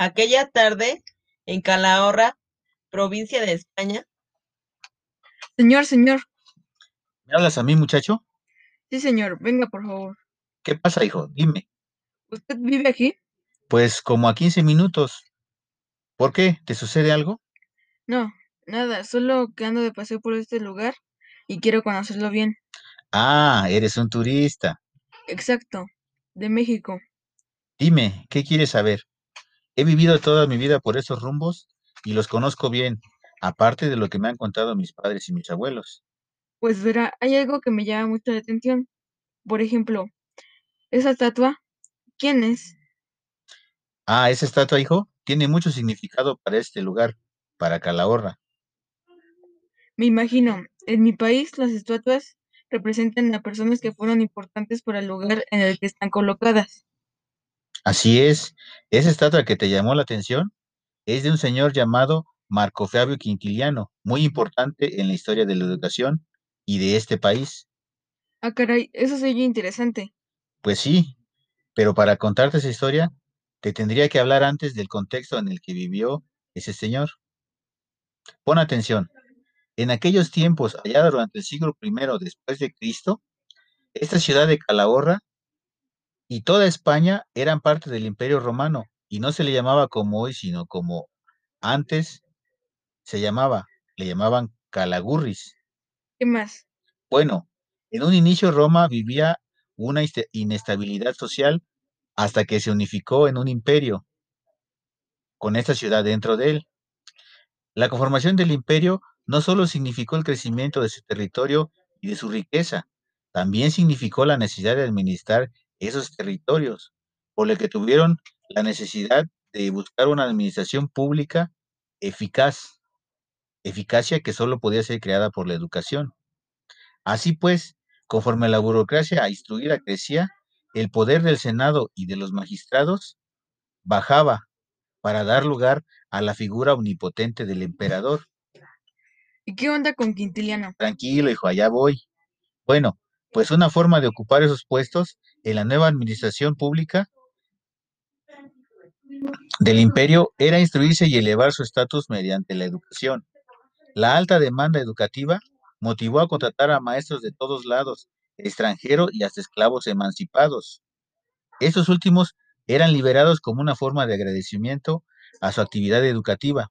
aquella tarde en Calahorra, provincia de España. Señor, señor. ¿Me hablas a mí, muchacho? Sí, señor. Venga, por favor. ¿Qué pasa, hijo? Dime. ¿Usted vive aquí? Pues como a 15 minutos. ¿Por qué? ¿Te sucede algo? No, nada. Solo que ando de paseo por este lugar y quiero conocerlo bien. Ah, eres un turista. Exacto. De México. Dime, ¿qué quieres saber? He vivido toda mi vida por esos rumbos y los conozco bien, aparte de lo que me han contado mis padres y mis abuelos. Pues verá, hay algo que me llama mucho la atención. Por ejemplo, esa estatua, ¿quién es? Ah, esa estatua, hijo, tiene mucho significado para este lugar, para Calahorra. Me imagino, en mi país las estatuas representan a personas que fueron importantes para el lugar en el que están colocadas. Así es, esa estatua que te llamó la atención es de un señor llamado Marco Fabio Quintiliano, muy importante en la historia de la educación y de este país. Ah, caray, eso se oye interesante. Pues sí, pero para contarte esa historia, te tendría que hablar antes del contexto en el que vivió ese señor. Pon atención. En aquellos tiempos, allá durante el siglo I después de Cristo, esta ciudad de Calahorra y toda España eran parte del Imperio Romano y no se le llamaba como hoy, sino como antes se llamaba, le llamaban Calagurris. ¿Qué más? Bueno, en un inicio Roma vivía una inestabilidad social hasta que se unificó en un imperio con esta ciudad dentro de él. La conformación del imperio no solo significó el crecimiento de su territorio y de su riqueza, también significó la necesidad de administrar esos territorios, por lo que tuvieron la necesidad de buscar una administración pública eficaz, eficacia que solo podía ser creada por la educación. Así pues, conforme la burocracia instruida crecía, el poder del Senado y de los magistrados bajaba para dar lugar a la figura omnipotente del emperador. ¿Y qué onda con Quintiliano? Tranquilo, hijo, allá voy. Bueno, pues una forma de ocupar esos puestos en la nueva administración pública del imperio era instruirse y elevar su estatus mediante la educación. La alta demanda educativa motivó a contratar a maestros de todos lados, extranjeros y hasta esclavos emancipados. Estos últimos eran liberados como una forma de agradecimiento a su actividad educativa.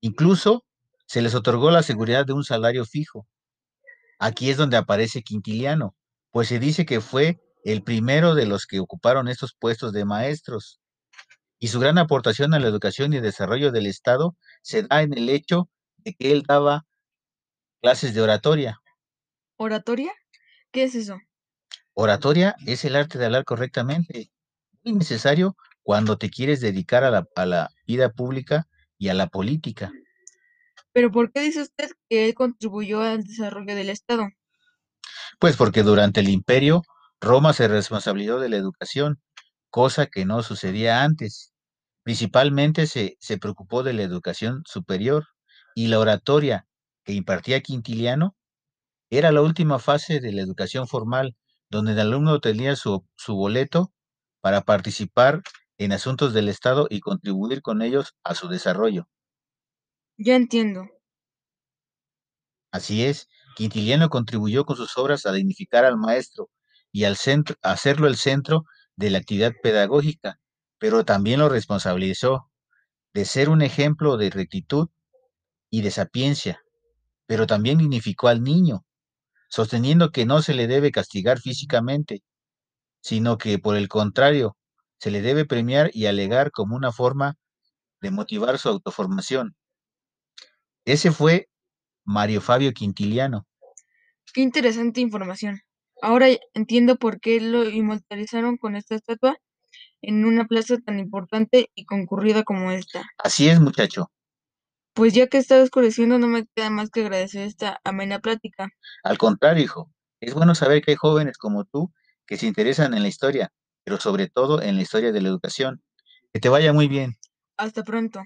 Incluso se les otorgó la seguridad de un salario fijo. Aquí es donde aparece Quintiliano, pues se dice que fue el primero de los que ocuparon estos puestos de maestros. Y su gran aportación a la educación y desarrollo del Estado se da en el hecho de que él daba clases de oratoria. ¿Oratoria? ¿Qué es eso? Oratoria es el arte de hablar correctamente, muy necesario cuando te quieres dedicar a la, a la vida pública y a la política. ¿Pero por qué dice usted que él contribuyó al desarrollo del Estado? Pues porque durante el imperio Roma se responsabilizó de la educación, cosa que no sucedía antes. Principalmente se, se preocupó de la educación superior y la oratoria que impartía Quintiliano era la última fase de la educación formal, donde el alumno tenía su, su boleto para participar en asuntos del Estado y contribuir con ellos a su desarrollo. Ya entiendo. Así es, Quintiliano contribuyó con sus obras a dignificar al maestro y al centro, a hacerlo el centro de la actividad pedagógica, pero también lo responsabilizó de ser un ejemplo de rectitud y de sapiencia, pero también dignificó al niño, sosteniendo que no se le debe castigar físicamente, sino que por el contrario, se le debe premiar y alegar como una forma de motivar su autoformación. Ese fue Mario Fabio Quintiliano. Qué interesante información. Ahora entiendo por qué lo inmortalizaron con esta estatua en una plaza tan importante y concurrida como esta. Así es, muchacho. Pues ya que está oscureciendo, no me queda más que agradecer esta amena plática. Al contrario, hijo, es bueno saber que hay jóvenes como tú que se interesan en la historia, pero sobre todo en la historia de la educación. Que te vaya muy bien. Hasta pronto.